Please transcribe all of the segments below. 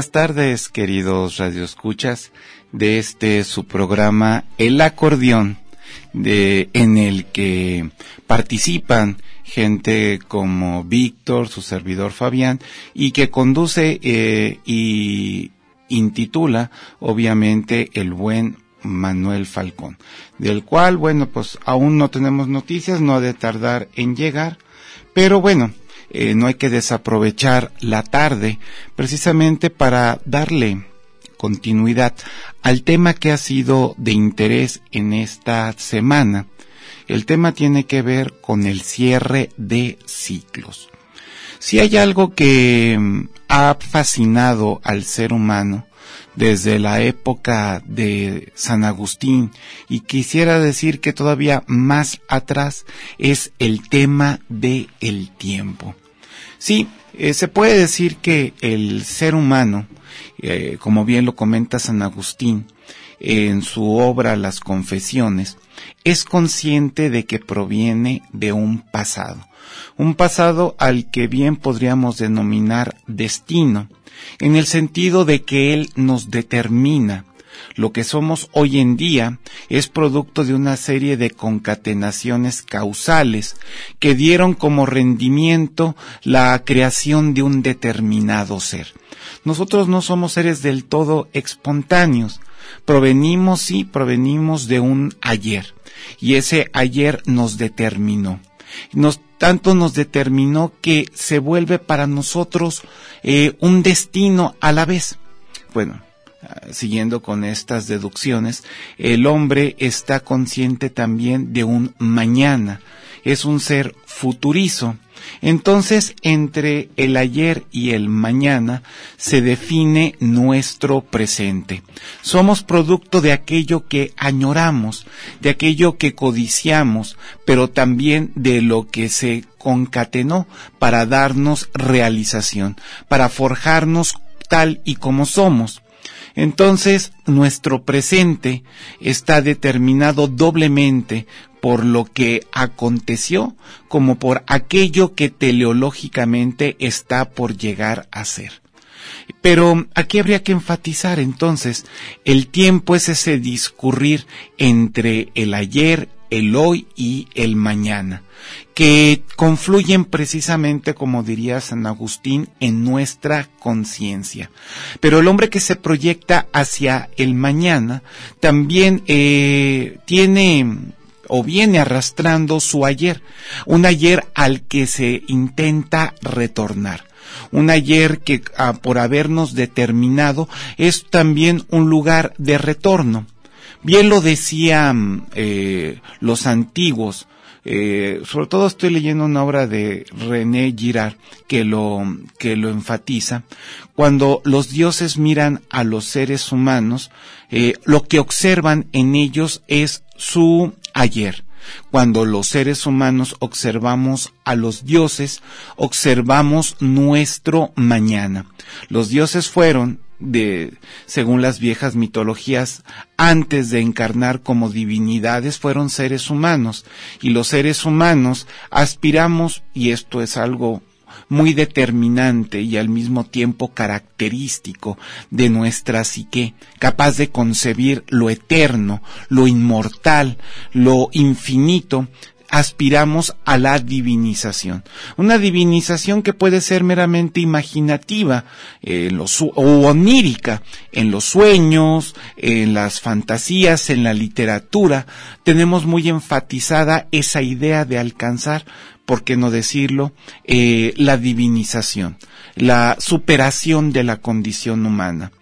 Buenas tardes, queridos radioescuchas de este su programa El acordeón, de, en el que participan gente como Víctor, su servidor Fabián, y que conduce eh, y intitula, obviamente, el buen Manuel Falcón, del cual, bueno, pues aún no tenemos noticias, no ha de tardar en llegar, pero bueno, eh, no hay que desaprovechar la tarde precisamente para darle continuidad al tema que ha sido de interés en esta semana. El tema tiene que ver con el cierre de ciclos. Si hay algo que mm, ha fascinado al ser humano desde la época de San Agustín y quisiera decir que todavía más atrás es el tema de el tiempo. Sí, eh, se puede decir que el ser humano, eh, como bien lo comenta San Agustín en su obra Las Confesiones, es consciente de que proviene de un pasado, un pasado al que bien podríamos denominar destino, en el sentido de que él nos determina lo que somos hoy en día es producto de una serie de concatenaciones causales que dieron como rendimiento la creación de un determinado ser. Nosotros no somos seres del todo espontáneos. Provenimos, sí, provenimos de un ayer. Y ese ayer nos determinó. Nos, tanto nos determinó que se vuelve para nosotros eh, un destino a la vez. Bueno, siguiendo con estas deducciones, el hombre está consciente también de un mañana, es un ser futurizo. Entonces, entre el ayer y el mañana se define nuestro presente. Somos producto de aquello que añoramos, de aquello que codiciamos, pero también de lo que se concatenó para darnos realización, para forjarnos tal y como somos. Entonces, nuestro presente está determinado doblemente por lo que aconteció como por aquello que teleológicamente está por llegar a ser. Pero aquí habría que enfatizar entonces, el tiempo es ese discurrir entre el ayer, el hoy y el mañana, que confluyen precisamente, como diría San Agustín, en nuestra conciencia. Pero el hombre que se proyecta hacia el mañana también eh, tiene o viene arrastrando su ayer, un ayer al que se intenta retornar un ayer que ah, por habernos determinado es también un lugar de retorno. Bien lo decían eh, los antiguos, eh, sobre todo estoy leyendo una obra de René Girard que lo, que lo enfatiza. Cuando los dioses miran a los seres humanos, eh, lo que observan en ellos es su ayer. Cuando los seres humanos observamos a los dioses, observamos nuestro mañana. Los dioses fueron de, según las viejas mitologías, antes de encarnar como divinidades fueron seres humanos. Y los seres humanos aspiramos, y esto es algo muy determinante y al mismo tiempo característico de nuestra psique, capaz de concebir lo eterno, lo inmortal, lo infinito, aspiramos a la divinización. Una divinización que puede ser meramente imaginativa eh, o onírica, en los sueños, en las fantasías, en la literatura. Tenemos muy enfatizada esa idea de alcanzar, por qué no decirlo, eh, la divinización, la superación de la condición humana.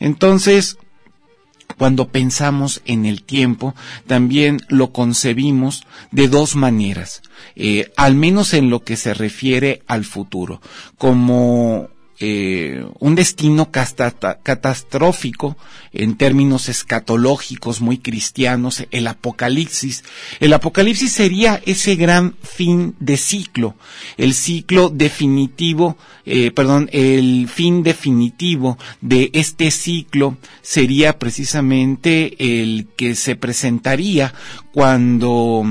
Entonces, cuando pensamos en el tiempo, también lo concebimos de dos maneras, eh, al menos en lo que se refiere al futuro, como eh, un destino catastrófico en términos escatológicos muy cristianos, el apocalipsis. El apocalipsis sería ese gran fin de ciclo, el ciclo definitivo, eh, perdón, el fin definitivo de este ciclo sería precisamente el que se presentaría cuando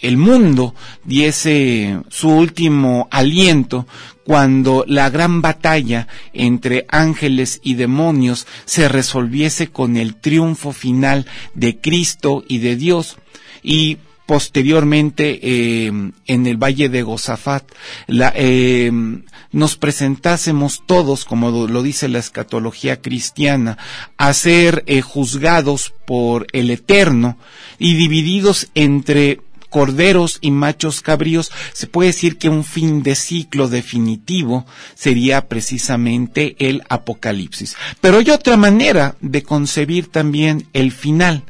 el mundo diese su último aliento cuando la gran batalla entre ángeles y demonios se resolviese con el triunfo final de Cristo y de Dios. Y posteriormente eh, en el valle de Gozafat eh, nos presentásemos todos, como lo dice la escatología cristiana, a ser eh, juzgados por el Eterno y divididos entre corderos y machos cabríos, se puede decir que un fin de ciclo definitivo sería precisamente el apocalipsis. Pero hay otra manera de concebir también el final.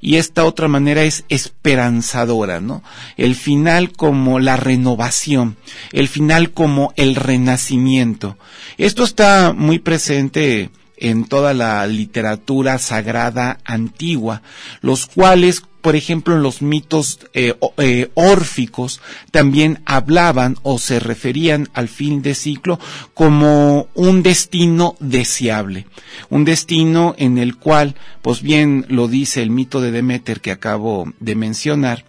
Y esta otra manera es esperanzadora, ¿no? El final como la renovación, el final como el renacimiento. Esto está muy presente en toda la literatura sagrada antigua, los cuales por ejemplo, en los mitos eh, eh, órficos también hablaban o se referían al fin de ciclo como un destino deseable, un destino en el cual, pues bien lo dice el mito de Demeter que acabo de mencionar,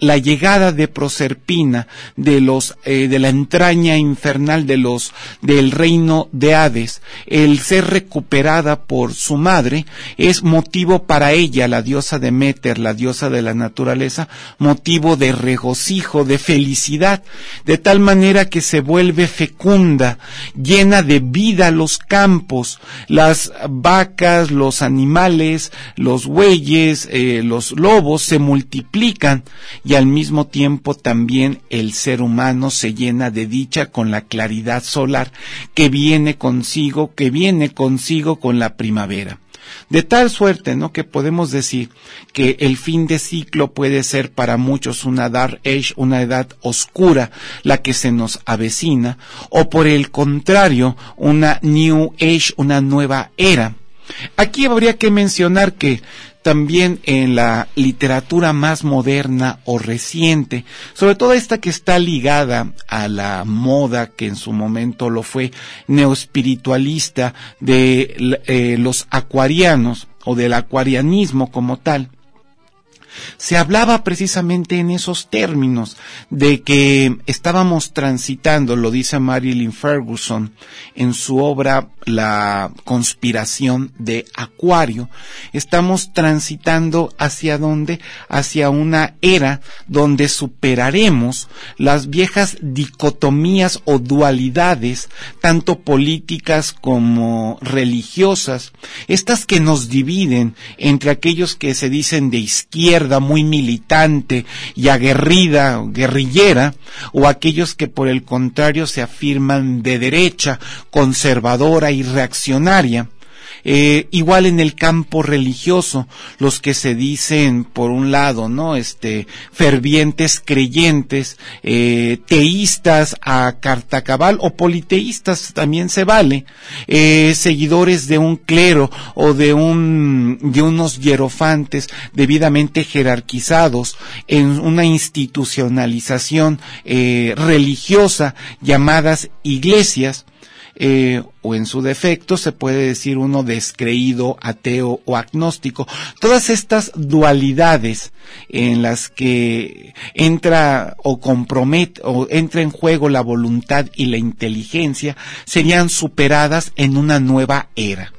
la llegada de Proserpina de los eh, de la entraña infernal de los del reino de Hades, el ser recuperada por su madre es motivo para ella, la diosa de Demeter, la diosa de la naturaleza, motivo de regocijo, de felicidad, de tal manera que se vuelve fecunda, llena de vida los campos, las vacas, los animales, los bueyes, eh, los lobos se multiplican y al mismo tiempo también el ser humano se llena de dicha con la claridad solar que viene consigo, que viene consigo con la primavera. De tal suerte, ¿no? Que podemos decir que el fin de ciclo puede ser para muchos una dark age, una edad oscura, la que se nos avecina, o por el contrario, una new age, una nueva era. Aquí habría que mencionar que también en la literatura más moderna o reciente, sobre todo esta que está ligada a la moda que en su momento lo fue neoespiritualista de eh, los acuarianos o del acuarianismo como tal, se hablaba precisamente en esos términos de que estábamos transitando, lo dice Marilyn Ferguson en su obra La conspiración de Acuario, estamos transitando hacia dónde? Hacia una era donde superaremos las viejas dicotomías o dualidades, tanto políticas como religiosas, estas que nos dividen entre aquellos que se dicen de izquierda, muy militante y aguerrida, guerrillera, o aquellos que por el contrario se afirman de derecha, conservadora y reaccionaria. Eh, igual en el campo religioso, los que se dicen, por un lado, ¿no? Este, fervientes creyentes, eh, teístas a cartacabal o politeístas también se vale, eh, seguidores de un clero o de un, de unos hierofantes debidamente jerarquizados en una institucionalización religiosa llamadas iglesias, eh, o en su defecto se puede decir uno descreído, ateo o agnóstico. Todas estas dualidades en las que entra o compromete o entra en juego la voluntad y la inteligencia serían superadas en una nueva era.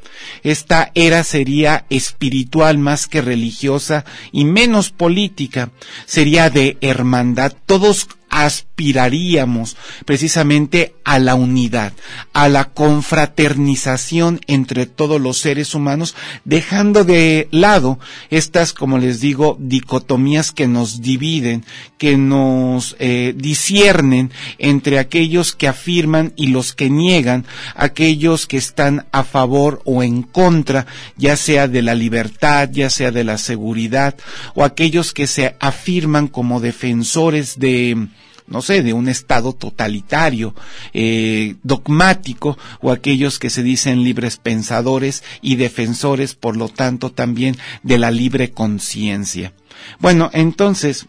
Esta era sería espiritual más que religiosa y menos política. Sería de hermandad. Todos aspiraríamos precisamente a la unidad, a la confraternización entre todos los seres humanos, dejando de lado estas, como les digo, dicotomías que nos dividen, que nos eh, disciernen entre aquellos que afirman y los que niegan, aquellos que están a favor o en contra, ya sea de la libertad, ya sea de la seguridad, o aquellos que se afirman como defensores de no sé, de un Estado totalitario, eh, dogmático, o aquellos que se dicen libres pensadores y defensores, por lo tanto, también de la libre conciencia. Bueno, entonces,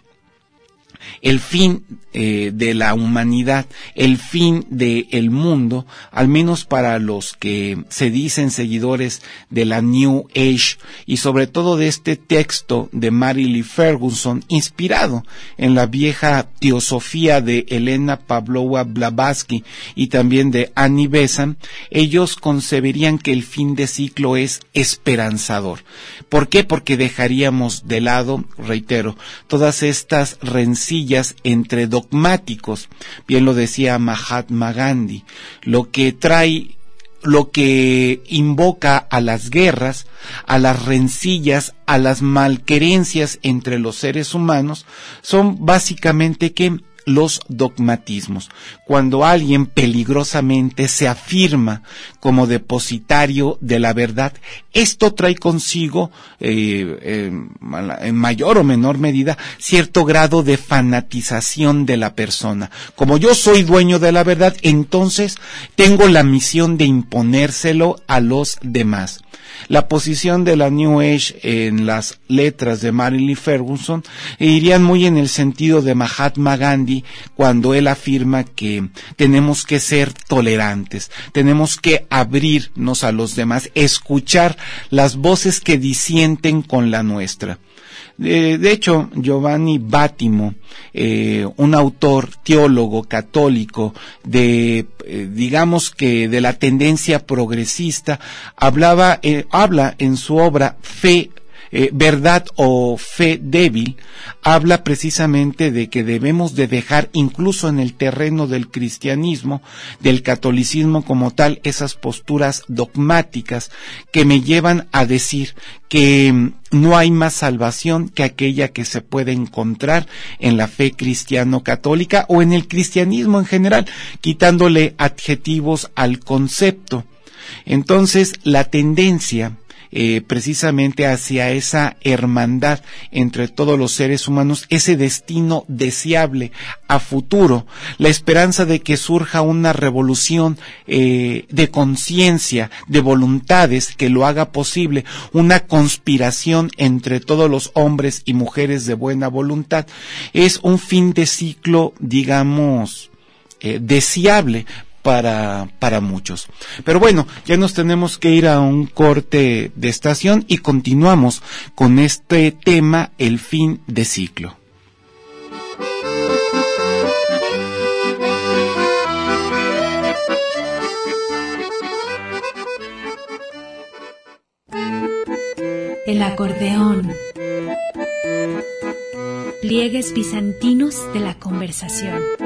el fin eh, de la humanidad, el fin del mundo, al menos para los que se dicen seguidores de la New Age y sobre todo de este texto de Mary Lee Ferguson, inspirado en la vieja teosofía de Elena Pavlova Blavatsky y también de Annie Besant, ellos conceberían que el fin de ciclo es esperanzador. ¿Por qué? Porque dejaríamos de lado, reitero, todas estas rencillas entre dogmáticos. Bien lo decía Mahatma Gandhi. Lo que trae lo que invoca a las guerras, a las rencillas, a las malquerencias entre los seres humanos, son básicamente que los dogmatismos. Cuando alguien peligrosamente se afirma como depositario de la verdad, esto trae consigo, eh, en mayor o menor medida, cierto grado de fanatización de la persona. Como yo soy dueño de la verdad, entonces tengo la misión de imponérselo a los demás. La posición de la New Age en las letras de Marilyn Ferguson irían muy en el sentido de Mahatma Gandhi cuando él afirma que tenemos que ser tolerantes, tenemos que abrirnos a los demás, escuchar las voces que disienten con la nuestra. De, hecho, Giovanni Bátimo, eh, un autor teólogo católico de, eh, digamos que de la tendencia progresista, hablaba, eh, habla en su obra Fe eh, verdad o fe débil, habla precisamente de que debemos de dejar incluso en el terreno del cristianismo, del catolicismo como tal, esas posturas dogmáticas que me llevan a decir que mm, no hay más salvación que aquella que se puede encontrar en la fe cristiano-católica o en el cristianismo en general, quitándole adjetivos al concepto. Entonces, la tendencia eh, precisamente hacia esa hermandad entre todos los seres humanos, ese destino deseable a futuro, la esperanza de que surja una revolución eh, de conciencia, de voluntades que lo haga posible, una conspiración entre todos los hombres y mujeres de buena voluntad, es un fin de ciclo, digamos, eh, deseable para, para muchos. Pero bueno, ya nos tenemos que ir a un corte de estación y continuamos con este tema, el fin de ciclo. El acordeón. Pliegues bizantinos de la conversación.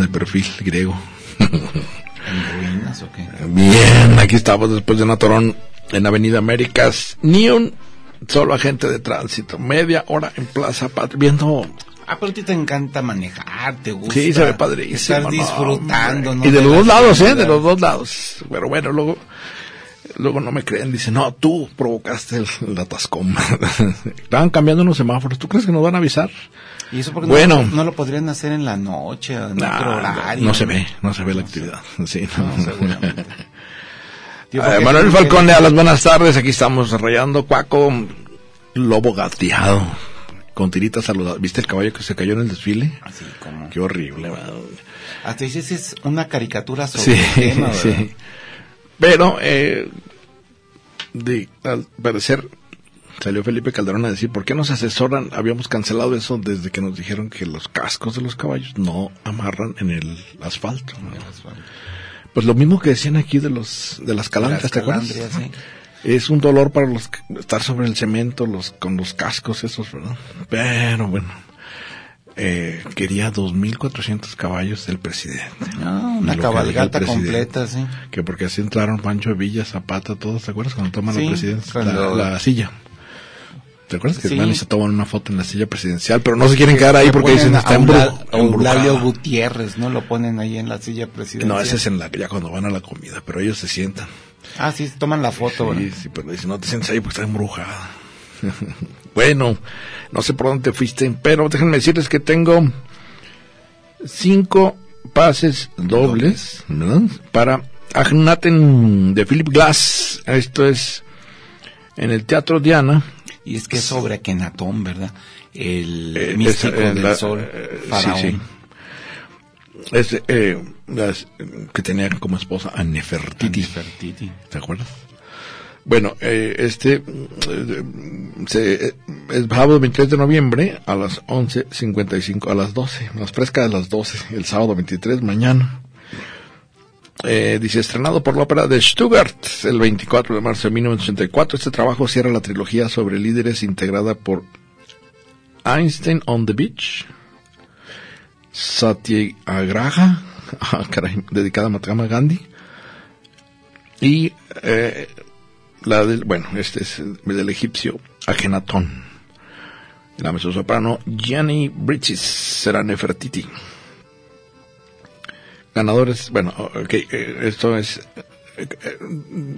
De perfil griego. ruinas o qué? Bien, aquí estamos después de un atorón en Avenida Américas. Ni un solo agente de tránsito. Media hora en Plaza Patria, viendo Ah, pero a ti te encanta manejar, te gusta. Sí, se ve padrísimo. Estar disfrutando, ¿no? Y de, los dos lados, ¿eh? De los dos lados. Pero bueno, luego luego no me creen, dicen, no, tú provocaste el, el atascón. Estaban cambiando unos semáforos, ¿tú crees que nos van a avisar? ¿Y eso porque Bueno. no, no lo podrían hacer en la noche, en otro horario? no se ve, no se ve la actividad. Sí. Tío, Eh, Manuel Falcón, a las buenas tardes. Aquí estamos rayando Cuaco, lobo gateado, con tiritas saludadas. ¿Viste el caballo que se cayó en el desfile? Así como... Qué horrible, ¿verdad? Hasta dices, es una caricatura sobre Sí, el tema, ¿verdad? sí. Pero, eh, de, al parecer, salió Felipe Calderón a decir, ¿por qué nos asesoran? Habíamos cancelado eso desde que nos dijeron que los cascos de los caballos no amarran en el asfalto. Pues lo mismo que decían aquí de los de las calandrias, Las ¿te acuerdas? sí. Es un dolor para los estar sobre el cemento, los con los cascos esos, ¿verdad? Pero bueno, eh, quería 2.400 caballos del presidente. No, Y una cabalgata completa, sí. Que porque así entraron Pancho Villa, Zapata, todos, ¿te acuerdas cuando toman Sí, la presidencia? la silla. ¿Te acuerdas que Sí. y se toman una foto en la silla presidencial? Pero no se quieren quedar ahí Que porque dicen está Eulalio. Gutiérrez, ¿no? Lo ponen ahí en la silla presidencial. No, ese es en la, ya cuando van a la comida, pero ellos se sientan. Ah, sí, toman la foto, Sí, sí, pero dice, no te sientes ahí porque está embrujada. bueno, no sé por dónde te fuiste, pero déjenme decirles que tengo cinco pases dobles, ¿verdad? Para Agnaten de Philip Glass. Esto es en el Teatro Diana. Y es que es sobre Akenatón, ¿verdad? El Eh, místico es, eh, del la- sol, eh, sí, faraón. sí. Es, eh, las- que tenía como esposa a Nefertiti. Nefertiti. ¿Te acuerdas? Bueno, eh, este eh, se, eh, es sábado 23 de noviembre a las 11.55, a las 12, más fresca de las 12, el sábado 23, mañana. Eh, dice, estrenado por la ópera de Stuttgart el 24 de marzo de 1984. Este trabajo cierra la trilogía sobre líderes integrada por Einstein on the Beach, Satyagraha, ah, dedicada a Mahatma Gandhi, y eh, la del, bueno, este es del egipcio Akenatón. La mezzosoprano Gianni Bridges será Nefertiti. Ganadores, bueno, ok, eh, esto es, eh, eh,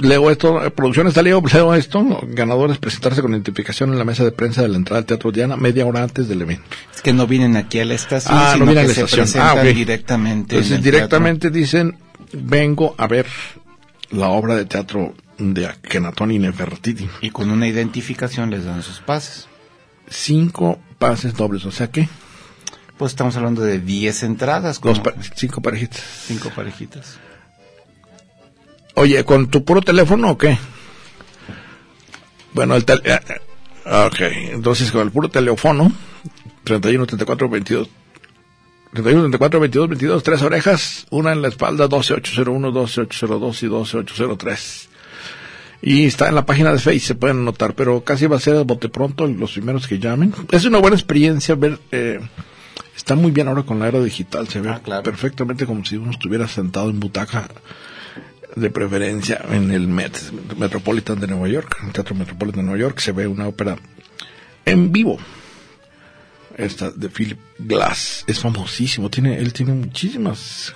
leo esto, producciones de Leo, leo esto, ganadores presentarse con identificación en la mesa de prensa de la entrada al Teatro Diana media hora antes del evento. Es que no vienen aquí a la estación, Ah, sino no viene a la se estación. presentan Ah, ok. directamente. en Entonces directamente dicen, vengo a ver la obra de teatro de Akenatón y Nefertiti. Y con una identificación les dan sus pases. Cinco pases dobles, o sea que Pues estamos hablando de 10 entradas, dos pa- cinco parejitas. cinco parejitas. Oye, ¿con tu puro teléfono o qué? Bueno, el tel eh, eh, ok, entonces con el puro teléfono, 31, 34, 22, 31, 34, 22, 22, tres orejas, una en la espalda, 12801, 12802 y 12803. Y está en la página de Facebook, se pueden anotar, pero casi va a ser a bote pronto los primeros que llamen. Es una buena experiencia ver, eh, está muy bien ahora con la era digital, se ve Ah, claro. perfectamente como si uno estuviera sentado en butaca de preferencia en el Met, Metropolitan de Nueva York, el Teatro Metropolitan de Nueva York, se ve una ópera en vivo. Esta de Philip Glass es famosísimo, tiene él tiene muchísimas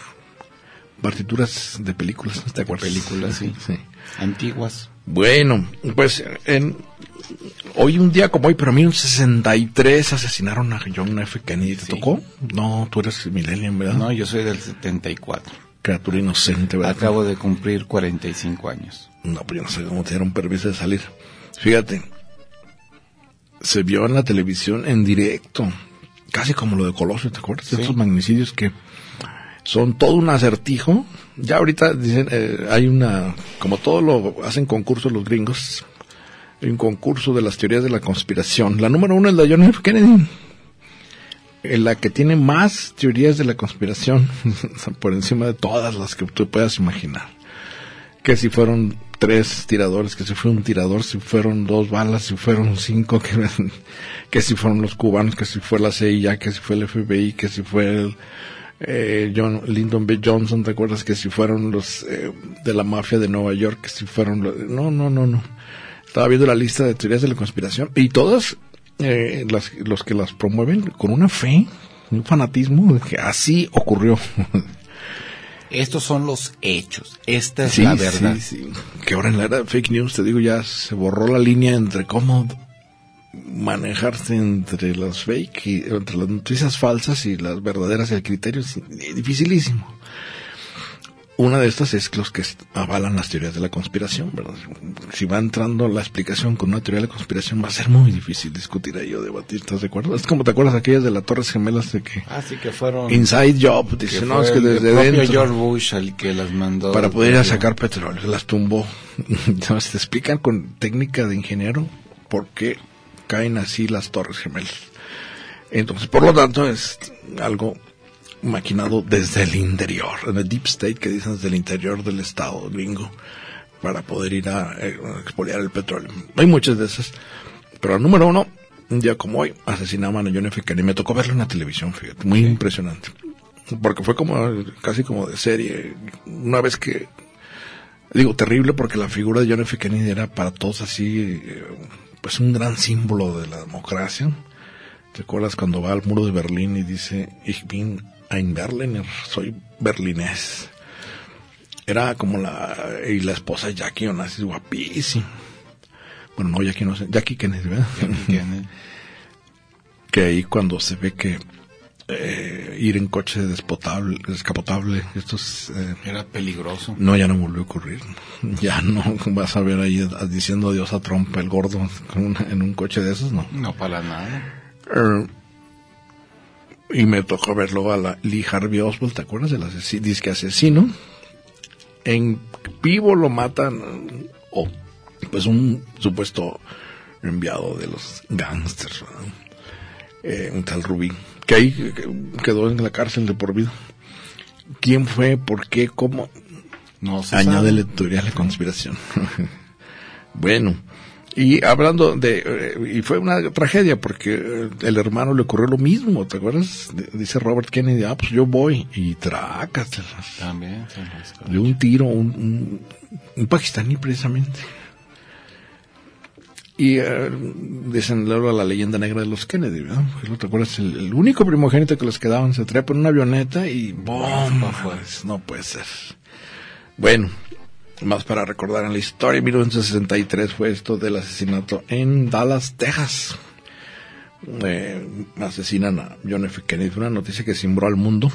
partituras de películas, ¿te acuerdas? películas, sí. Antiguas. Bueno, pues en hoy un día como hoy, pero a mí en 63 asesinaron a John F. Kennedy. ¿Te Sí. tocó? No, tú eres millennium, ¿verdad? No, yo soy del 74. Criatura inocente, ¿verdad? Acabo de cumplir 45 años. No, pues yo no sé cómo te dieron permiso de salir. Fíjate, se vio en la televisión en directo, casi como lo de Colosio, ¿te acuerdas? Sí. Estos magnicidios que son todo un acertijo. Ya ahorita dicen, eh, hay una, como todo lo hacen concursos los gringos, un concurso de las teorías de la conspiración. La número uno es la John F. Kennedy. En la que tiene más teorías de la conspiración por encima de todas las que tú puedas imaginar que si fueron tres tiradores, que si fue un tirador, si fueron dos balas, si fueron cinco, que, que si fueron los cubanos, que si fue la CIA, que si fue el FBI, que si fue el eh, John Lyndon B. Johnson, ¿te acuerdas? Que si fueron los eh, de la mafia de Nueva York, que si fueron los... No, no, no, no. Estaba viendo la lista de teorías de la conspiración y todas eh, las, los que las promueven con una fe, un fanatismo, de que así ocurrió. Estos son los hechos. Esta es Sí, la verdad. sí, sí. Que ahora en la era de fake news, te digo, ya se borró la línea entre cómo manejarse entre las fake y entre las noticias falsas y las verdaderas y el criterio es dificilísimo. Una de estas es los que avalan las teorías de la conspiración, ¿verdad? Si va entrando la explicación con una teoría de la conspiración va a ser muy difícil discutir ahí o debatir, ¿estás de acuerdo? Es como te acuerdas aquellas de las Torres Gemelas de que Así que fueron... Inside Job, que dice, fue no, es que el desde propio dentro George Bush el que las mandó. para poder ir a sacar petróleo. Las tumbó. Entonces te explican con técnica de ingeniero por qué caen así las torres gemelas. Entonces, por lo tanto, es algo maquinado desde el interior, en el deep state que dicen desde el interior del estado gringo para poder ir a, eh, a expoliar el petróleo. Hay muchas de esas, pero el número uno, un día como hoy, asesinaban a John F. Kennedy. Me tocó verlo en la televisión, fíjate, muy impresionante. Porque fue como, casi como de serie. Una vez que Digo, terrible porque la figura de John F. Kennedy era para todos así, eh, pues un gran símbolo de la democracia. ¿Te acuerdas cuando va al muro de Berlín y dice, Ich bin ein Berliner, soy berlinés? Era como la, y la esposa Jackie Onassis, guapísima. Bueno, no, Jackie no sé, Jackie Kennedy, ¿verdad? Kennedy. que ahí cuando se ve que eh, ir en coche despotable, descapotable, estos eh, Era peligroso. no, ya no volvió a ocurrir. Ya no vas a ver ahí a- diciendo adiós a Trump, el gordo, una- en un coche de esos, no. No para nada. Eh, y me tocó verlo a la Lee Harvey Oswald, ¿te acuerdas del asesi- disque asesino? En vivo lo matan, o pues un supuesto enviado de los gangsters. Eh, un tal Rubí, que ahí que- quedó en la cárcel de por vida. ¿Quién fue? ¿Por qué? ¿Cómo? No se sabe. teoría de la conspiración. bueno, y hablando de... eh, y fue una tragedia porque eh, el hermano le ocurrió lo mismo, ¿te acuerdas? Dice Robert Kennedy, ah, pues yo voy y trácatelas. También De un tiro, un, un, un pakistaní precisamente. Y eh, dicen luego la leyenda negra de los Kennedy, ¿verdad? Pues, ¿Te acuerdas? El, el único primogénito que les quedaban se trepa en una avioneta y ¡bom! Pues, no puede ser. Bueno, más para recordar en la historia, 1963 fue esto del asesinato en Dallas, Texas. Eh, asesinan a John F. Kennedy. Una noticia que cimbró al mundo.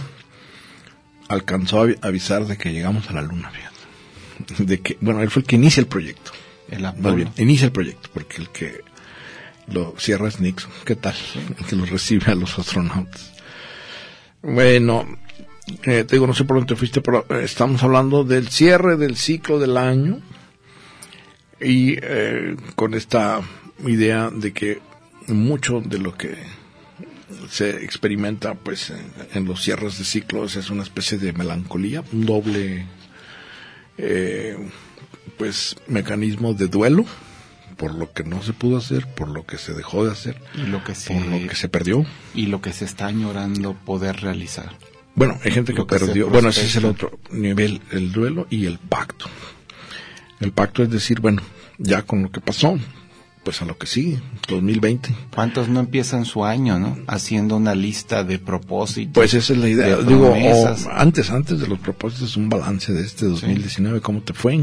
Alcanzó a avi- avisar de que llegamos a la luna, fíjate. De que, bueno, él fue el que inicia el proyecto. El Más bien, inicia el proyecto, porque el que lo cierra es Nixon. ¿Qué tal? El que lo recibe a los astronautas. Bueno, eh, te digo, no sé por dónde te fuiste, pero eh, estamos hablando del cierre del ciclo del año y eh, con esta idea de que mucho de lo que se experimenta pues en, en los cierres de ciclos es una especie de melancolía, un doble eh, pues mecanismo de duelo por lo que no se pudo hacer, por lo que se dejó de hacer, Y lo que se, por lo que se perdió. y lo que se está añorando poder realizar. Bueno, hay gente que perdió. Bueno, ese es el otro nivel, el duelo y el pacto. El pacto es decir, bueno, ya con lo que pasó, pues a lo que sigue, 2020. ¿Cuántos no empiezan su año, no? Haciendo una lista de propósitos. Pues esa es la idea. de Digo, o antes, antes de los propósitos, un balance de este 2019, cómo te fue.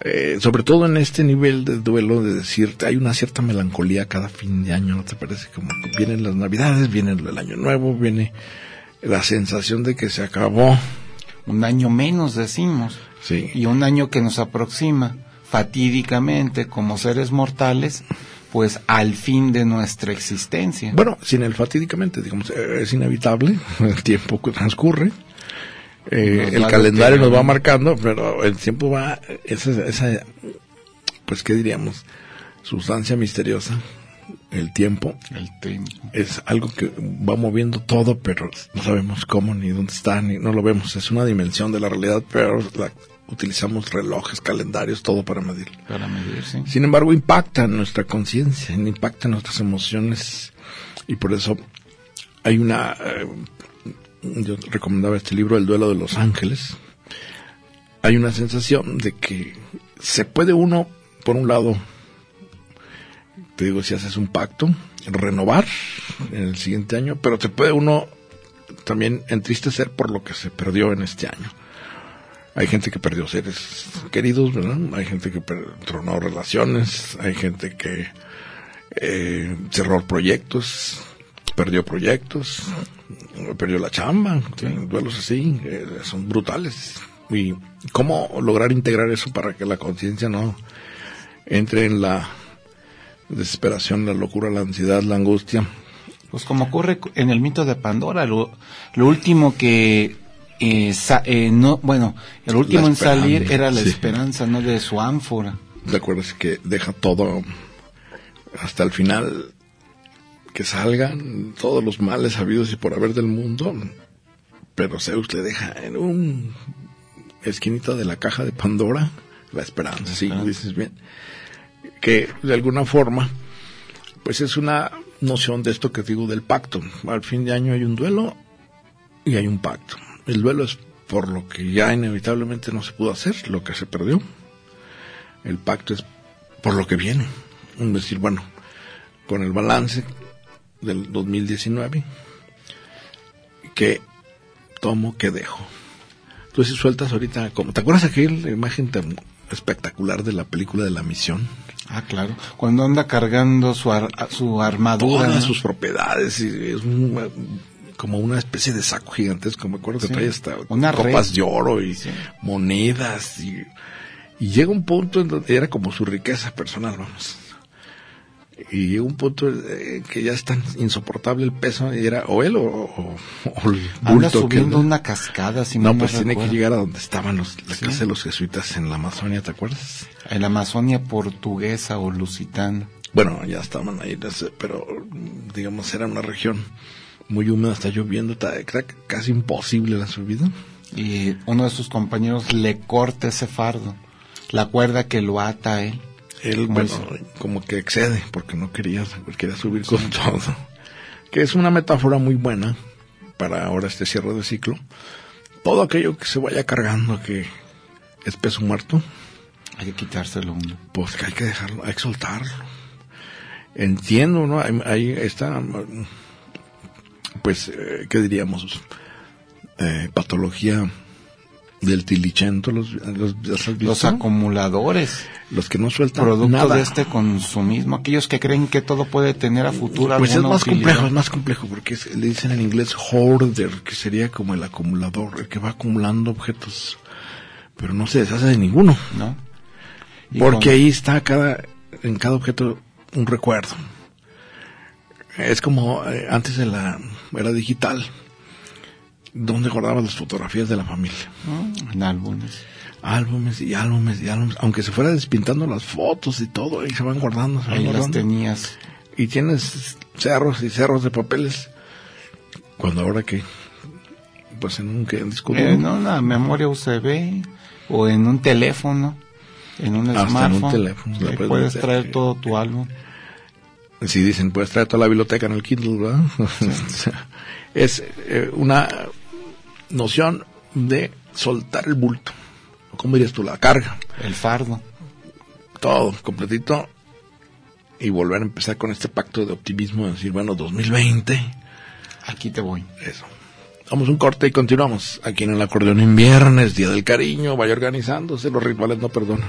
Eh, sobre todo en este nivel de duelo, de decirte, hay una cierta melancolía cada fin de año, ¿no te parece? Como que vienen las navidades, viene el año nuevo, viene la sensación de que se acabó. Un año menos, decimos. Sí. Y un año que nos aproxima fatídicamente como seres mortales, pues al fin de nuestra existencia. Bueno, sin el fatídicamente, digamos, eh, es inevitable, el tiempo que transcurre, eh, el calendario nos va marcando, pero el tiempo va, esa, esa, pues, ¿qué diríamos? Sustancia misteriosa, el tiempo, El tiempo. es algo que va moviendo todo, pero no sabemos cómo, ni dónde está, ni no lo vemos. Es una dimensión de la realidad, pero la, utilizamos relojes, calendarios, todo para medirlo. Para medir, sí. Sin embargo, impacta nuestra conciencia, impacta nuestras emociones y por eso hay una... eh, yo recomendaba este libro, El duelo de los ángeles. Hay una sensación de que se puede uno, por un lado, te digo, si haces un pacto, renovar en el siguiente año, pero te puede uno también entristecer por lo que se perdió en este año. Hay gente que perdió seres queridos, ¿verdad? Hay gente que tronó relaciones, hay gente que eh, cerró proyectos, perdió proyectos, perdió la chamba, duelos así, eh, son brutales. ¿Y cómo lograr integrar eso para que la conciencia no entre en la desesperación, la locura, la ansiedad, la angustia? Pues como ocurre en el mito de Pandora, lo, lo último que eh, eh, no, bueno, el último en salir era la esperanza, ¿no? De su ánfora. ¿Te acuerdas que deja todo hasta el final? Que salgan todos los males habidos y por haber del mundo, pero Zeus le deja en un esquinita de la caja de Pandora la esperanza, sí, dices bien. Que de alguna forma, pues es una noción de esto que digo del pacto. Al fin de año hay un duelo y hay un pacto. El duelo es por lo que ya inevitablemente no se pudo hacer, lo que se perdió. El pacto es por lo que viene. Es decir, bueno, con el balance del 2019, que tomo, que dejo. Entonces sueltas ahorita, como, ¿te acuerdas aquella imagen tan espectacular de la película de la misión? Ah, claro. Cuando anda cargando su, su armadura. Todas sus propiedades. Y es un, como una especie de saco gigantesco, me acuerdo que traía hasta copas de oro y monedas y, llega un punto en donde era como su riqueza personal, vamos. Y llega un punto que ya es tan insoportable el peso y era o él o, o, el Anda subiendo una cascada, si no, pues tiene que llegar a donde estaban los, la casa de los jesuitas en la Amazonia, ¿te acuerdas? En la Amazonia portuguesa o lusitana. Bueno, ya estaban ahí, pero digamos era una región muy húmeda, está lloviendo, está, casi imposible la subida. Y uno de sus compañeros le corta ese fardo, la cuerda que lo ata a él. Él, bueno, como que excede, porque no quería, quería subir con todo. Que es una metáfora muy buena para ahora este cierre de ciclo. Todo aquello que se vaya cargando, que es peso muerto. Hay que quitárselo uno. Pues que hay que dejarlo, hay que soltarlo. Entiendo, ¿no? Ahí está pues, eh, ¿qué diríamos? Eh, patología del tilichento, los, los, acumuladores, los que no sueltan producto de este consumismo, aquellos que creen que todo puede tener a futuro pues es más complejo, es más complejo porque le dicen en inglés hoarder, que sería como el acumulador, el que va acumulando objetos, pero no se deshace de ninguno, ¿no? Porque ahí está cada en cada objeto un recuerdo. Es como eh, antes de la era digital, donde guardabas las fotografías de la familia. En álbumes. Álbumes y álbumes y álbumes. Aunque se fuera despintando las fotos y todo, ahí se van guardando. ahí las tenías. Y tienes cerros y cerros de papeles. Cuando ahora que, pues en un, disco En una memoria USB o en un teléfono, en un Hasta smartphone. En un teléfono. puedes traer todo tu álbum si dicen, puedes traer toda la biblioteca en el Kindle, ¿verdad? es eh, una noción de soltar el bulto. ¿Cómo dirías tú? La carga. El fardo. Todo, completito. Y volver a empezar con este pacto de optimismo, de decir, bueno, 2020. Aquí te voy. Eso. Vamos un corte y continuamos. Aquí en el acordeón en viernes, Día del Cariño, vaya organizándose, los rituales no perdonan.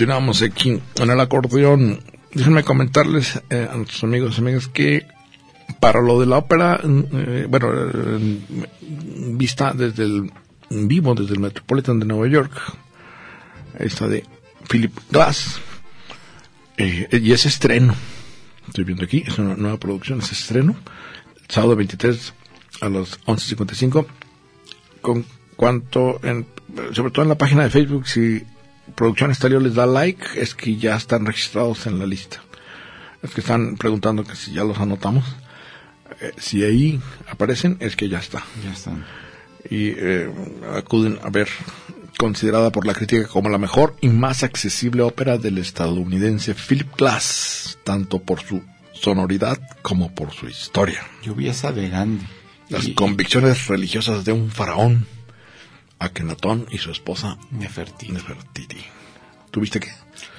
Continuamos aquí en el acordeón. Déjenme comentarles eh, a nuestros amigos y amigas que para lo de la ópera, eh, bueno, eh, vista desde el vivo desde el Metropolitan de Nueva York, esta de Philip Glass, y es estreno, estoy viendo aquí, es una nueva producción, es estreno, sábado 23 a las 11.55, con cuanto, en, sobre todo en la página de Facebook, si Producción Estalio les da like, es que ya están registrados en la lista. Es que están preguntando que si ya los anotamos. Eh, si ahí aparecen, es que ya está. Ya están. Y eh, acuden a ver, considerada por la crítica como la mejor y más accesible ópera del estadounidense Philip Glass, tanto por su sonoridad como por su historia. Yo vi esa de Gandhi. Las Y- convicciones religiosas de un faraón, Akenatón y su esposa Nefertiti. Nefertiti. ¿Tuviste qué?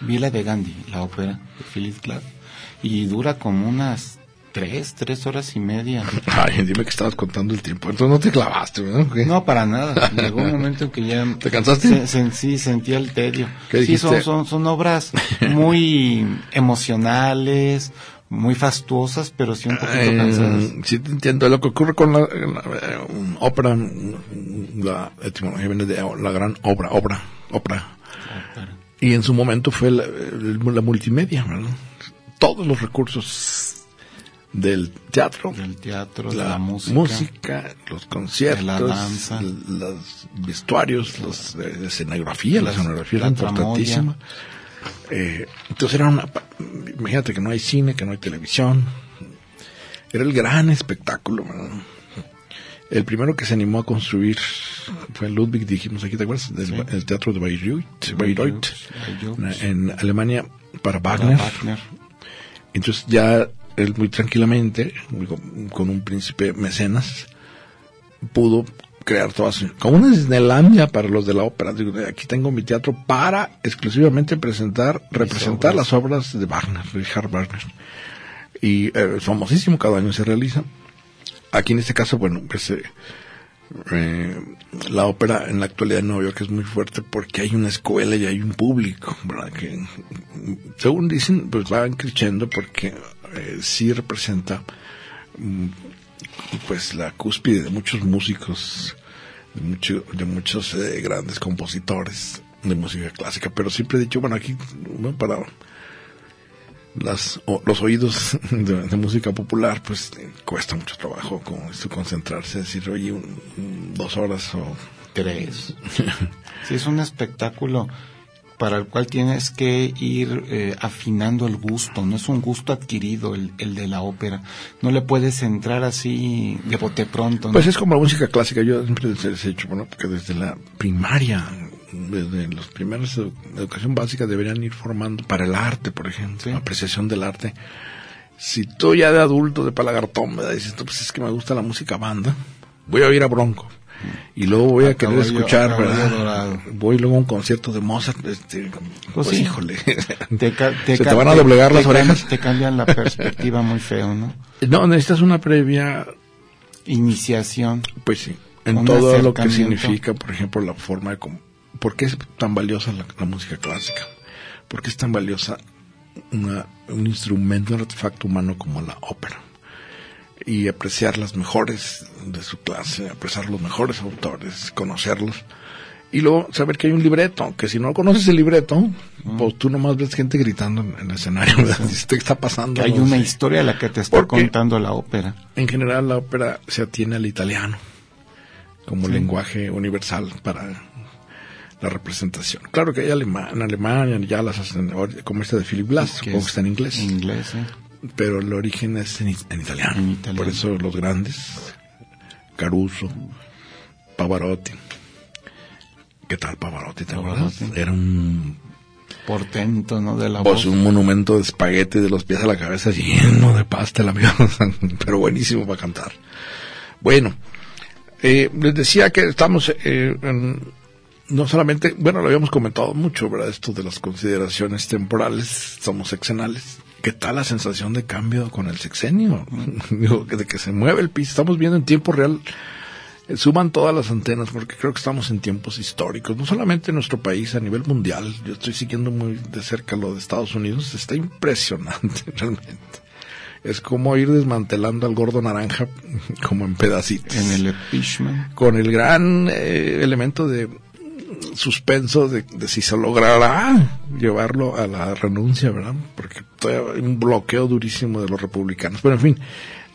Vi la de Gandhi, la ópera de Philip Glass. Y dura como unas tres, tres horas y media. Ay, dime que estabas contando el tiempo. Entonces no te clavaste, ¿verdad? ¿Qué? No, para nada. Llegó un momento en que ya... ¿Te cansaste? Se- se- sí, sentía el tedio. ¿Qué Sí, son, son, son obras muy emocionales, muy fastuosas, pero sí un poquito Eh, cansadas. sí te entiendo lo que ocurre con la, la, eh, ópera la etimología viene de la gran obra obra ópera y en su momento fue la, la multimedia ¿verdad? todos los recursos del teatro Del teatro, de la, la, música. música, los conciertos, la danza. los vestuarios, los de, de escenografía, la escenografía era la importantísima. Eh, entonces era una, imagínate que no hay cine, que no hay televisión, era el gran espectáculo. El primero que se animó a construir fue Ludwig, dijimos aquí, ¿te acuerdas? Del, Sí. El teatro de Bayreuth, Bayreuth, en Alemania para Para Wagner. Wagner. Entonces ya él muy tranquilamente, con un príncipe mecenas, pudo crear todas, como una Disneylandia para los de la ópera. Digo, aquí tengo mi teatro para exclusivamente presentar, representar obras. las obras de Wagner, Richard Wagner. Y eh, es famosísimo, cada año se realiza. Aquí en este caso, bueno, pues eh, eh, la ópera en la actualidad en Nueva York es muy fuerte porque hay una escuela y hay un público, ¿verdad? Que, según dicen, pues van creciendo porque sí representa mm, pues la cúspide de muchos músicos, de, mucho- de muchos eh, grandes compositores de música clásica, pero siempre he dicho, bueno, aquí ¿no? para las, los oídos de, de música popular, pues eh, cuesta mucho trabajo con esto concentrarse, decir, oye, un- un- dos horas o... Tres. Sí, es un espectáculo para el cual tienes que ir eh, afinando el gusto, no es un gusto adquirido el, el de la ópera. No le puedes entrar así de bote pronto. ¿no? Pues es como la música clásica, yo siempre les he dicho, bueno, porque desde la primaria, desde los primeros de educación básica deberían ir formando para el arte, por ejemplo, Sí. apreciación del arte. Si tú ya de adulto, de palagartón, me dices, "No, pues es que me gusta la música banda, voy a ir a Bronco. Y luego voy a A querer caballo- escuchar, a caballo ¿verdad? Voy luego a un concierto de Mozart, este, pues, sí. híjole. Te ca- Se te van a doblegar las te orejas. cam- Te cambian la perspectiva muy feo, ¿no? No, necesitas una previa Iniciación. Pues sí, en todo lo que significa, por ejemplo, la forma de... com- ¿Por qué es tan valiosa la, la música clásica? ¿Por qué es tan valiosa una- un instrumento, un artefacto humano como la ópera? Y apreciar las mejores de su clase, apreciar los mejores autores, conocerlos. Y luego saber que hay un libreto, que si no conoces el libreto, pues tú nomás ves gente gritando en, el escenario, ¿qué está pasando? Que hay una historia a la que te está ¿Por qué? contando la ópera. En general la ópera se atiene al italiano como Sí. lenguaje universal para la representación. Claro que hay alema- en Alemania ya las hacen, como esta de Philip Glass, que está en inglés, En inglés, ¿eh? Pero el origen es en, italiano. En italiano. Por eso los grandes, Caruso, Pavarotti. ¿Qué tal Pavarotti? ¿Te acuerdas? Pavarotti. Era un, Portento, ¿no? De la pues, voz. un monumento de espagueti de los pies a la cabeza lleno de pasta, el amigo, pero buenísimo para cantar. Bueno, eh, les decía que estamos eh, en- no solamente, bueno, lo habíamos comentado mucho, ¿verdad? Esto de las consideraciones temporales, somos sexenales. ¿Qué tal la sensación de cambio con el sexenio? Digo, de que se mueve el piso. Estamos viendo en tiempo real, eh, suban todas las antenas porque creo que estamos en tiempos históricos, no solamente en nuestro país, a nivel mundial. Yo estoy siguiendo muy de cerca lo de Estados Unidos, está impresionante realmente. es como ir desmantelando al gordo naranja como en pedacitos. En el impeachment. Con el gran eh, elemento de suspenso de, si se logrará llevarlo a la renuncia, ¿verdad? Porque todavía hay un bloqueo durísimo de los republicanos. Pero en fin,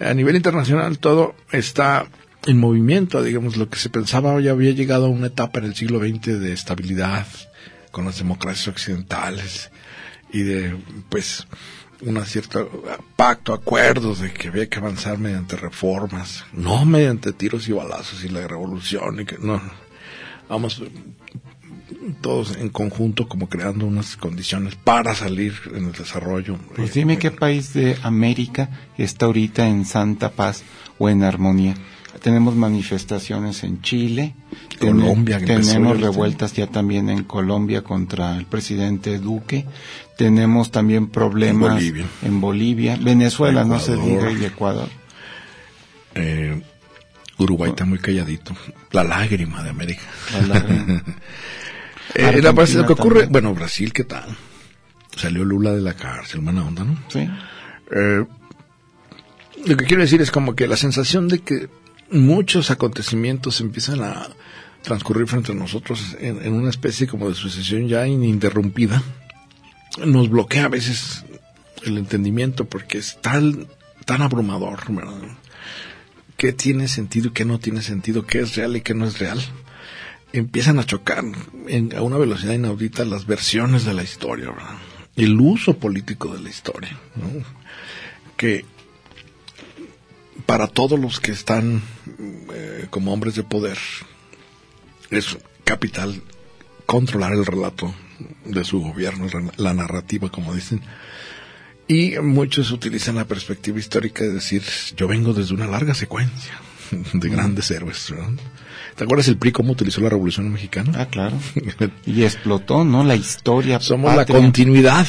a nivel internacional todo está en movimiento, digamos, lo que se pensaba ya había llegado a una etapa en el siglo XX de estabilidad con las democracias occidentales y de, pues, una cierta pacto, acuerdos de que había que avanzar mediante reformas, no mediante tiros y balazos y la revolución y que no, vamos todos en conjunto como creando unas condiciones para salir en el desarrollo. Pues dime qué país de América está ahorita en santa paz o en armonía. Tenemos manifestaciones en Chile, Colombia, ten, tenemos revueltas ya también en Colombia contra el presidente Duque, tenemos también problemas en Bolivia, en Bolivia. Venezuela Ecuador, no se diga y Ecuador. Eh, Uruguay está muy calladito, la lágrima de América. La lágrima. eh, la, lo que ocurre, también. bueno, Brasil, ¿qué tal? Salió Lula de la cárcel, buena onda, ¿no? Sí. Eh, lo que quiero decir es como que la sensación de que muchos acontecimientos empiezan a transcurrir frente a nosotros en, en una especie como de sucesión ya ininterrumpida, nos bloquea a veces el entendimiento porque es tan, tan abrumador, ¿verdad? ¿Qué tiene sentido y qué no tiene sentido? ¿Qué es real y qué no es real? Empiezan a chocar en, a una velocidad inaudita las versiones de la historia, ¿verdad? El uso político de la historia, ¿no? Que para todos los que están eh, como hombres de poder es capital controlar el relato de su gobierno, la narrativa, como dicen. Y muchos utilizan la perspectiva histórica de decir, yo vengo desde una larga secuencia de grandes héroes. ¿no? ¿Te acuerdas el PRI cómo utilizó la Revolución Mexicana? Ah, claro. Y explotó, ¿no? La historia. Somos patria. la continuidad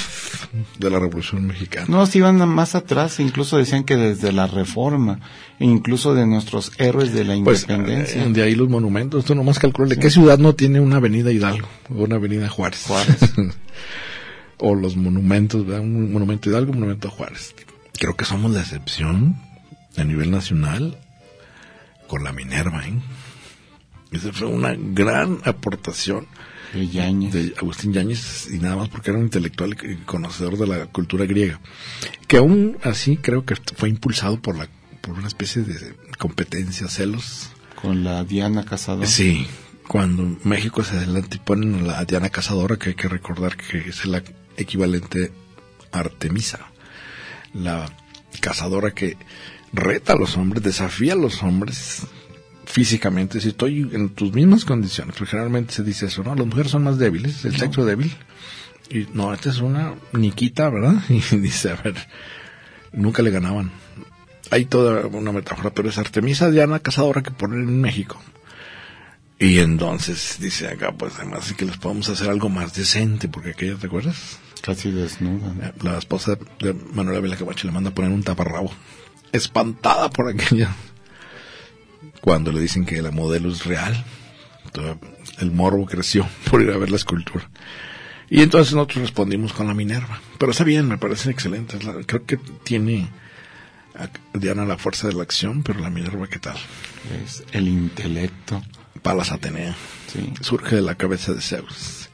de la Revolución Mexicana. No, si iban más atrás, incluso decían que desde la Reforma, incluso de nuestros héroes de la independencia. Pues, de ahí los monumentos, tú nomás calculas, sí. ¿qué ciudad no tiene una avenida Hidalgo o una avenida Juárez? Juárez. o los monumentos, ¿verdad? un monumento Hidalgo, un monumento Juárez. Creo que somos la excepción a nivel nacional con la Minerva, ¿eh? Esa fue una gran aportación de, Agustín Yáñez y nada más porque era un intelectual y conocedor de la cultura griega. Que aún así creo que fue impulsado por la por una especie de competencia, celos. Con la Diana Cazadora. Sí, cuando México se adelanta y ponen a la Diana Cazadora, que hay que recordar que es la equivalente a Artemisa, la cazadora que reta a los hombres, desafía a los hombres físicamente, si estoy en tus mismas condiciones, porque generalmente se dice eso, ¿no? Las mujeres son más débiles, el no. sexo débil. Y no, esta es una niquita, ¿verdad? Y dice, a ver, nunca le ganaban. Hay toda una metáfora, pero es Artemisa Diana cazadora que ponen en México. Y entonces dice acá, pues además que les podemos hacer algo más decente, porque aquella, ¿te acuerdas? Casi desnuda. La esposa de Manuela Vila Camacho le manda a poner un taparrabo. Espantada por aquella cuando le dicen que la modelo es real. El morbo creció por ir a ver la escultura. Y entonces nosotros respondimos con la Minerva. Pero está bien, me parece excelente. Creo que tiene Diana la fuerza de la acción, pero la Minerva, ¿qué tal? Es el intelecto. Palas Atenea. Sí. Surge de la cabeza de Zeus.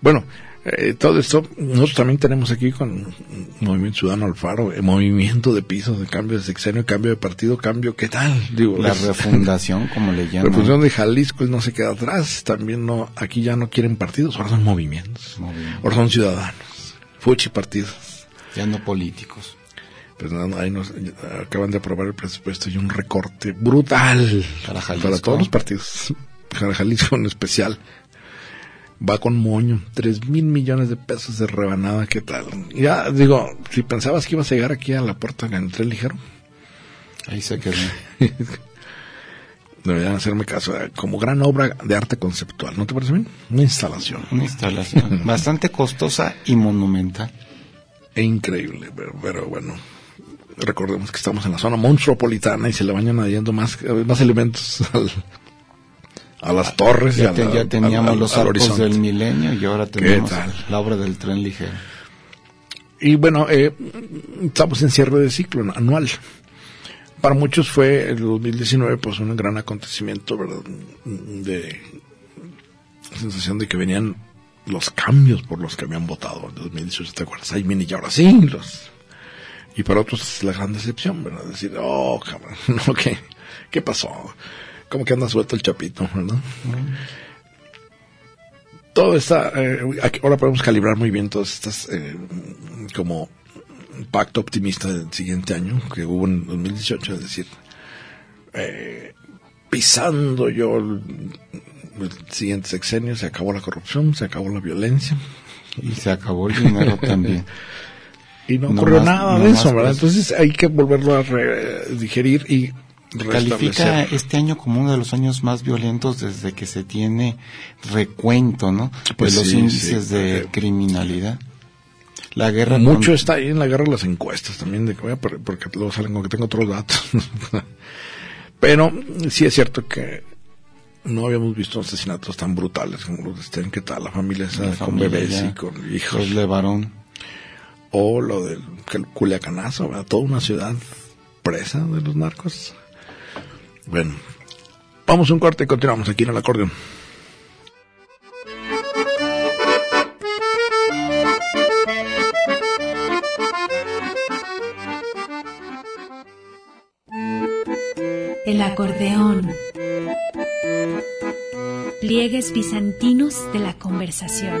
Bueno, eh, todo esto, nosotros también tenemos aquí con Movimiento Ciudadano Alfaro, el movimiento de pisos, de cambio de sexenio, cambio de partido, cambio, ¿qué tal? Digo, la es, refundación, como le llaman. La refundación de Jalisco no se queda atrás, también no, aquí ya no quieren partidos, ahora son movimientos, movimientos. ahora son ciudadanos, fuchi partidos. Ya no políticos. Pues ahí nos acaban de aprobar el presupuesto y un recorte brutal para, para todos los partidos, para Jalisco en especial va con moño, tres mil millones de pesos de rebanada, ¿qué tal? Ya, digo, si pensabas que ibas a llegar aquí a la puerta en el tren ligero. Ahí se quedó. Deberían hacerme caso, como gran obra de arte conceptual, ¿no te parece bien? Una instalación. Una instalación bastante costosa y monumental. E increíble, pero, pero, bueno, recordemos que estamos en la zona monstruopolitana y se le van añadiendo más, más elementos al, a las torres ya, y te, la, ya teníamos los arcos del milenio y ahora tenemos la obra del tren ligero y bueno, eh, estamos en cierre de ciclo anual. Para muchos fue el 2019 pues un gran acontecimiento, ¿verdad? De sensación de que venían los cambios por los que habían votado en 2018, ¿te acuerdas? Ahí viene y ahora sí, los... Y para otros es la gran decepción, ¿verdad? Decir, oh, cabrón, no, ¿qué, ¿qué pasó? Como que anda suelto el chapito, ¿verdad? Todo está, eh, ahora podemos calibrar muy bien todas estas, eh, como pacto optimista del siguiente año que hubo en 2018, es decir, eh, pisando yo el, siguiente sexenio, se acabó la corrupción, se acabó la violencia. Y se acabó el dinero también. Y no, ocurrió nada de eso, ¿verdad? Entonces hay que volverlo a digerir y Califica este año como uno de los años más violentos desde que se tiene recuento, ¿no? Pues de los sí, índices sí, de porque- criminalidad. La guerra Mucho con- está ahí en la guerra de las encuestas también, de que, porque luego salen con que tengo otros datos. Pero sí es cierto que no habíamos visto asesinatos tan brutales como los de Sten, ¿qué tal? La familia esa la con familia bebés y con hijos. Levarón. O lo del Cul- Culiacanazo, ¿verdad? Toda una ciudad presa de los narcos. Bueno, vamos a un corte y continuamos aquí en el acordeón. El acordeón. Pliegues bizantinos de la conversación.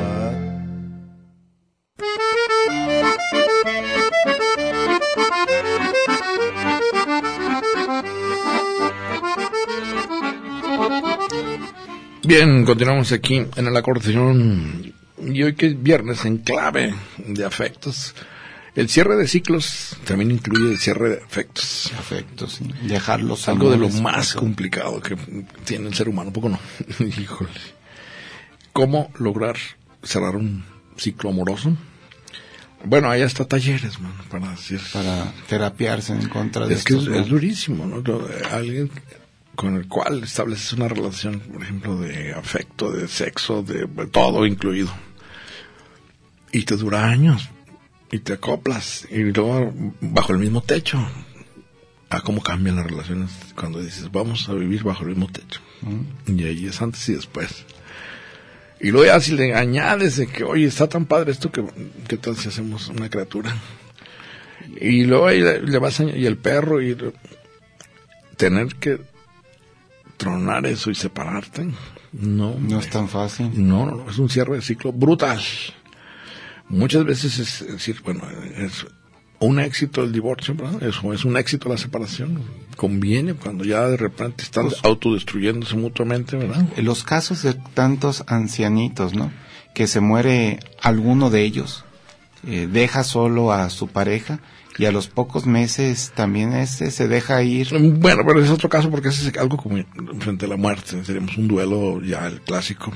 Bien, continuamos aquí en el acordeón. Y hoy que es viernes en clave de afectos. El cierre de ciclos también incluye el cierre de afectos. Afecto, sí. Dejar los Algo de lo más pasar. complicado que tiene el ser humano, ¿un poco no? Híjole. ¿Cómo lograr cerrar un ciclo amoroso? Bueno, hay hasta talleres, mano, para decir. Para terapiarse en contra de Es que es, durísimo, ¿no? Alguien con el cual estableces una relación, por ejemplo, de afecto, de sexo, de todo incluido. Y te dura años. Y te acoplas. Y luego, bajo el mismo techo. A cómo cambian las relaciones cuando dices, vamos a vivir bajo el mismo techo. Y ahí es antes y después. Y luego ya si le añades de que, oye, está tan padre esto que, ¿qué tal si hacemos una criatura? Y luego ahí le, le vas a, y el perro y tener que tronar eso y separarte. No, No es tan fácil. no, no, no, es un cierre de ciclo brutal. Muchas veces es decir, bueno, es un éxito el divorcio, ¿verdad? Eso es un éxito la separación. Conviene cuando ya de repente están Pues- autodestruyéndose mutuamente, ¿verdad? En Los casos de tantos ancianitos, ¿no? Que se muere alguno de ellos, eh, deja solo a su pareja y a los pocos meses también ese se deja ir. Bueno, pero es otro caso porque es algo como frente a la muerte. Seríamos un duelo ya el clásico.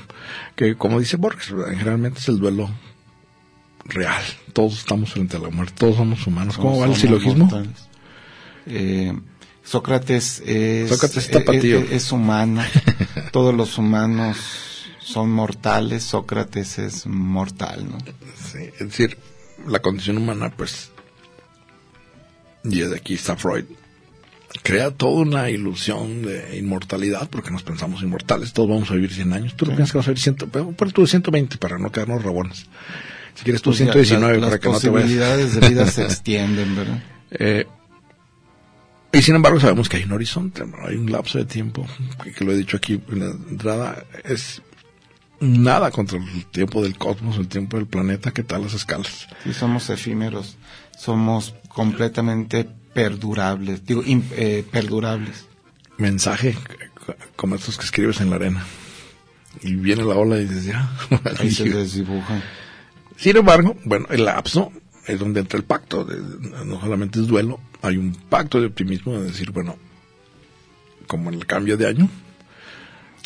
Que como dice Borges, generalmente es el duelo real. Todos estamos frente a la muerte. Todos somos humanos. ¿Cómo va el silogismo? Eh, Sócrates es, Sócrates patío. es- es humano. Todos los humanos son mortales. Sócrates es mortal, ¿no? Sí, es decir, la condición humana, pues, y desde aquí está Freud, crea toda una ilusión de inmortalidad, porque nos pensamos inmortales, todos vamos a vivir 100 años, tú no piensas que vas a vivir 100, pero, tú 120 para no quedarnos rabones. Si quieres tú Pues ya, 119 las- para que no las te vayas. posibilidades de vida se extienden, ¿verdad? Eh, y sin embargo sabemos que hay un horizonte, ¿no? hay un lapso de tiempo, que, que lo he dicho aquí en la entrada, es nada contra el tiempo del cosmos, el tiempo del planeta, que tal las escalas. Sí, somos efímeros, somos completamente perdurables, digo, eh, perdurables. mensaje como estos que escribes en la arena. Y viene la ola y dices, ya. Ahí se desdibujan. Sin embargo, bueno, el lapso es donde entra el pacto. de- no solamente es duelo, hay un pacto de optimismo de decir, bueno, como en el cambio de año,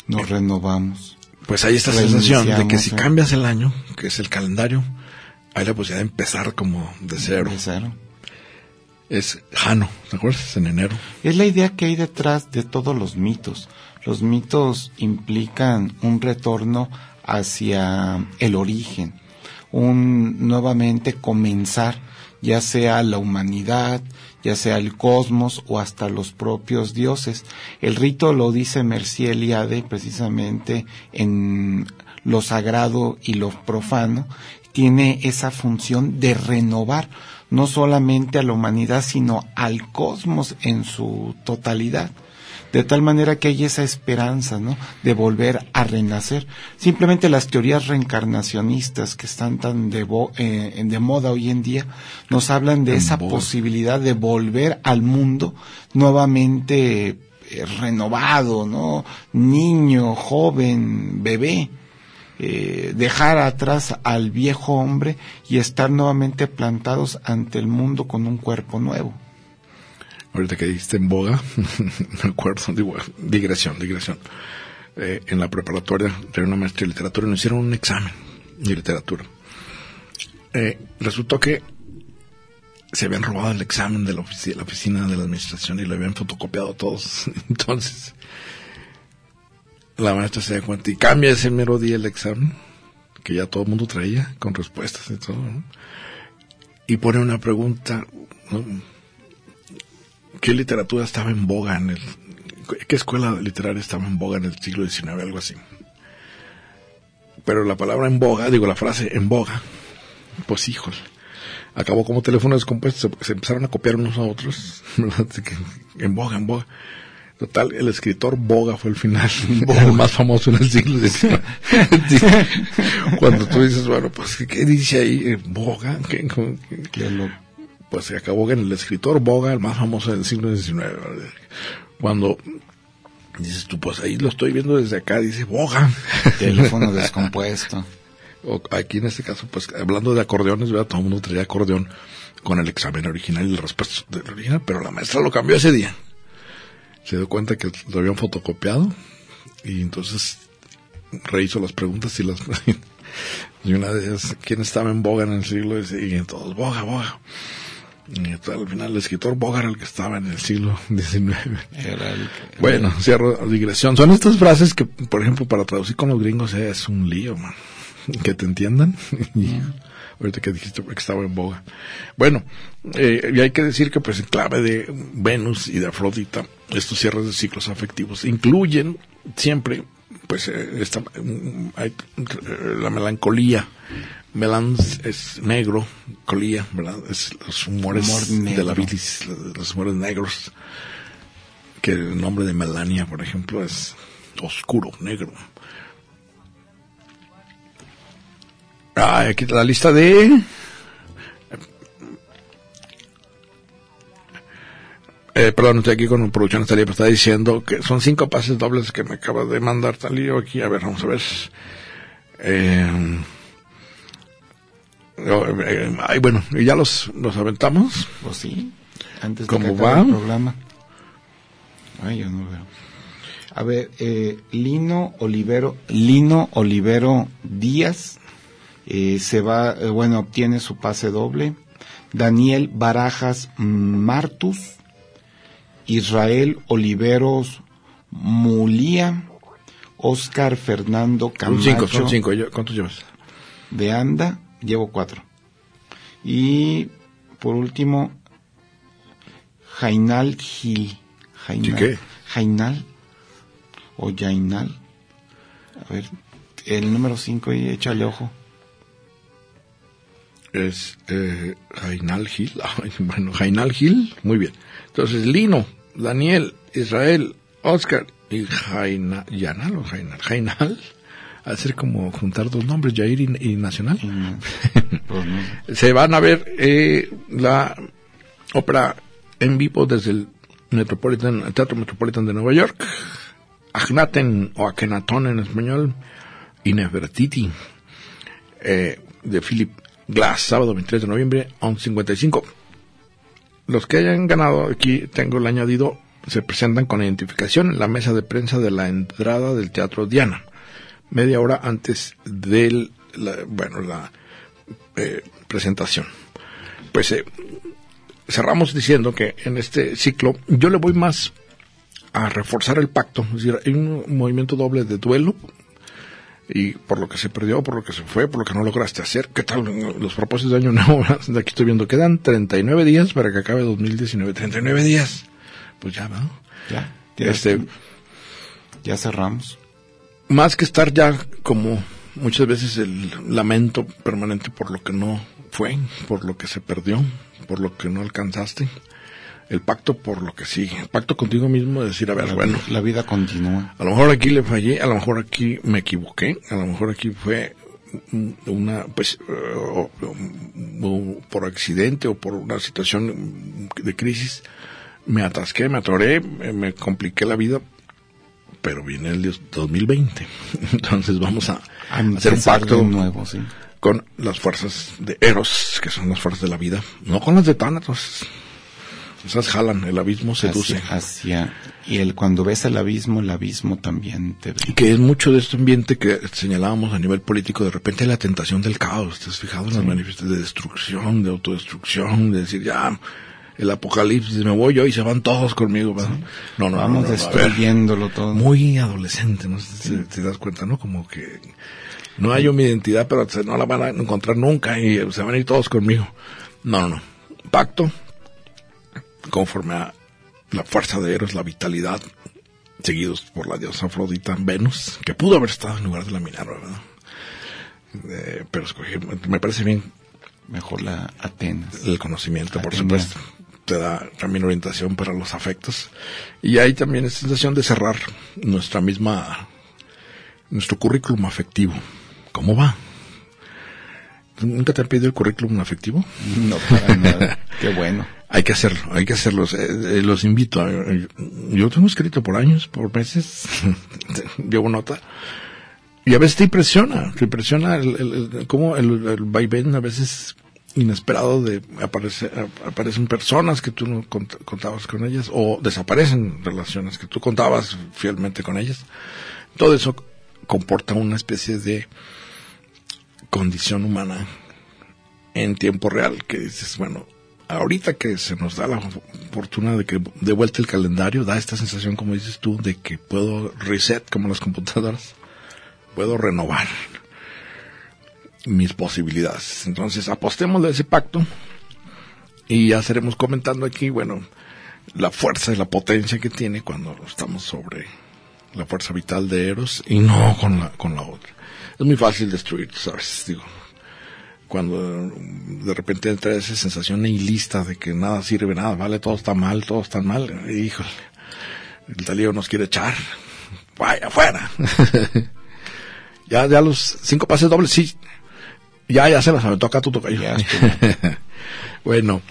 Nos renovamos. pues hay esta sensación de que si ¿eh? cambias el año, que es el calendario, hay la posibilidad de empezar como de cero. De cero. Es Jano, ¿te acuerdas? En enero. Es la idea que hay detrás de todos los mitos. Los mitos implican un retorno hacia el origen, un nuevamente comenzar, ya sea la humanidad, ya sea el cosmos o hasta los propios dioses. El rito lo dice Mercier Eliade precisamente en lo sagrado y lo profano, tiene esa función de renovar no solamente a la humanidad, sino al cosmos en su totalidad. De tal manera que hay esa esperanza, ¿no? De volver a renacer. Simplemente las teorías reencarnacionistas que están tan de, eh, de moda hoy en día nos hablan de En esa posibilidad de volver al mundo nuevamente eh, renovado, ¿no? Niño, joven, bebé eh, dejar atrás al viejo hombre y estar nuevamente plantados ante el mundo con un cuerpo nuevo. Ahorita que dijiste en boga, me acuerdo, digresión, digresión. Eh, en la preparatoria de una maestra de literatura nos hicieron un examen de literatura. Eh, resultó que se habían robado el examen de la, la oficina de la administración y lo habían fotocopiado todos. Entonces, la maestra se da cuenta y cambia ese mero día el examen, que ya todo el mundo traía, con respuestas y todo. Y pone una pregunta. ¿Qué literatura estaba en boga en el... ¿Qué escuela literaria estaba en boga en el siglo XIX? Algo así. Pero la palabra en boga, digo la frase en boga, pues híjole. Acabó como teléfono descompuesto, se, empezaron a copiar unos a otros. en boga, en boga. Total, el escritor Boga fue el final, el más famoso en el siglo XIX. Cuando tú dices, bueno, pues, ¿qué, dice ahí? Eh, Boga, ¿Qué- lo- pues se acabó en el escritor Boga, el más famoso del siglo XIX. Cuando dices tú, pues ahí lo estoy viendo desde acá, dice Boga. teléfono descompuesto. O aquí en este caso, pues hablando de acordeones, ¿verdad? todo el mundo traía acordeón con el examen original y el respuesta del original, pero la maestra lo cambió ese día. Se dio cuenta que lo habían fotocopiado y entonces rehizo las preguntas y las... y una de ellas, ¿quién estaba en boga en el siglo? Y todos, boga, boga. Y entonces, al final el escritor Boga era el que estaba en el siglo XIX. Era el que- Bueno, cierro digresión. Son estas frases que, por ejemplo, para traducir con los gringos es un lío, man. Que te entiendan. ahorita que dijiste que estaba en boga. Bueno, eh, y hay que decir que, pues, en clave de Venus y de Afrodita, estos cierres de ciclos afectivos incluyen siempre, pues, eh, esta, mm, hay, eh, la melancolía. Melans es negro, colía, ¿verdad? Es los humores Humor de la bilis, los humores negros que el nombre de Melania, por ejemplo, es oscuro, negro. Ah, aquí la lista de... Eh, perdón, estoy aquí con producción Talía, pero está diciendo que son cinco pases dobles que me acaba de mandar Talía aquí. A ver, vamos a ver. Eh, oh, eh, bueno, y ya los, los aventamos. Pues sí, antes de ¿Cómo que va? el programa. Ay, yo no veo. A ver, eh, Lino Olivero, Lino Olivero Díaz, eh, se va, eh, bueno, obtiene su pase doble. Daniel Barajas Martus, Israel Oliveros Mulía, Oscar Fernando Son Camacho cinco, son cinco. Yo- ¿Cuántos llevas? de Anda, llevo cuatro. Y por último, Jainal Gil. Jainal, ¿Sí qué? Jainal o Jainal. A ver, el número cinco y échale ojo. Es eh, Jainal Gil. Bueno, Jainal Gil, muy bien. Entonces, Lino, Daniel, Israel, Oscar y Jaina, Yanal o Jainal. Jainal, hacer como juntar dos nombres, Jair y, y Nacional. Pues. Se van a ver eh, la ópera en vivo desde el Metropolitan, el Teatro Metropolitan de Nueva York. Agnaten o Akenatón en español y Nefertiti eh, de Philip Glass, sábado 23 de noviembre, 11.55. Los que hayan ganado, aquí tengo el añadido se presentan con identificación en la mesa de prensa de la entrada del Teatro Diana, media hora antes del, la, bueno, la eh, presentación. Pues eh, cerramos diciendo que en este ciclo yo le voy más a reforzar el pacto, es decir, hay un movimiento doble de duelo y por lo que se perdió, por lo que se fue, por lo que no lograste hacer. ¿Qué tal los propósitos de año nuevo? De aquí estoy viendo, quedan 39 días para que acabe 2019. 39 días. Pues ya, ¿no? Ya. Este, ya cerramos. Más que estar ya como muchas veces el lamento permanente por lo que no fue, por lo que se perdió, por lo que no alcanzaste el pacto por lo que sigue, el pacto contigo mismo de decir, a ver, la, bueno, la vida continúa. A lo mejor aquí le fallé, a lo mejor aquí me equivoqué, a lo mejor aquí fue una, pues, uh, por accidente o por una situación de crisis, me atasqué, me atoré, me, compliqué la vida, pero viene el 2020. Entonces vamos a, a hacer un pacto nuevo, sí. con las fuerzas de Eros, que son las fuerzas de la vida, no con las de Thanatos. Esas jalan, el abismo seduce. Hacia, hacia, y el cuando ves el abismo, el abismo también te ve. Y que es mucho de este ambiente que señalábamos a nivel político, de repente la tentación del caos, ¿te has fijado en sí. las manifestaciones de destrucción, de autodestrucción, de decir ya el apocalipsis, me voy yo y se van todos conmigo, ¿verdad? Sí. No, no, Vamos no, no, destruyéndolo todo. Muy adolescente, ¿no? Sí. Te, te, das cuenta, ¿no? Como que no hay mi identidad, pero no la van a encontrar nunca y se van a ir todos conmigo. No, no, no. Pacto, conforme a la fuerza de Eros, la vitalidad, seguidos por la diosa Afrodita Venus, que pudo haber estado en lugar de la Minerva, ¿verdad? Eh, pero escogí, me parece bien. Mejor la Atenas. El conocimiento, Atenas. por supuesto. Te da también orientación para los afectos. Y hay también esta sensación de cerrar nuestra misma, nuestro currículum afectivo. ¿Cómo va? ¿Nunca te han pedido el currículum afectivo? No, para nada. Qué bueno. Hay que hacerlo, hay que hacerlo. Eh, los invito. A, yo tengo escrito por años, por meses, llevo nota. Y a veces te impresiona, te impresiona el, el, el cómo el, vaivén a veces inesperado de aparece, aparecen personas que tú no contabas con ellas o desaparecen relaciones que tú contabas fielmente con ellas. Todo eso comporta una especie de condición humana en tiempo real que dices, bueno, ahorita que se nos da la fortuna de que de vuelta el calendario, da esta sensación, como dices tú, de que puedo reset como las computadoras, puedo renovar mis posibilidades. Entonces, apostemos de ese pacto y ya estaremos comentando aquí, bueno, la fuerza y la potencia que tiene cuando estamos sobre la fuerza vital de Eros y no con la, con la otra. Es muy fácil destruir, ¿sabes? Digo, cuando de repente entra esa sensación nihilista de que nada sirve, nada vale, todo está mal, todo está mal, híjole, el talío nos quiere echar, vaya afuera. ya, ya los cinco pases dobles, sí, ya, ya se las aventó acá, tú toca yo. bueno,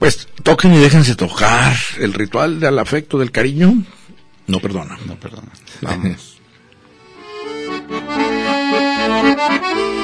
pues toquen y déjense tocar. El ritual del afecto, del cariño, no perdona. No perdona. Vamos.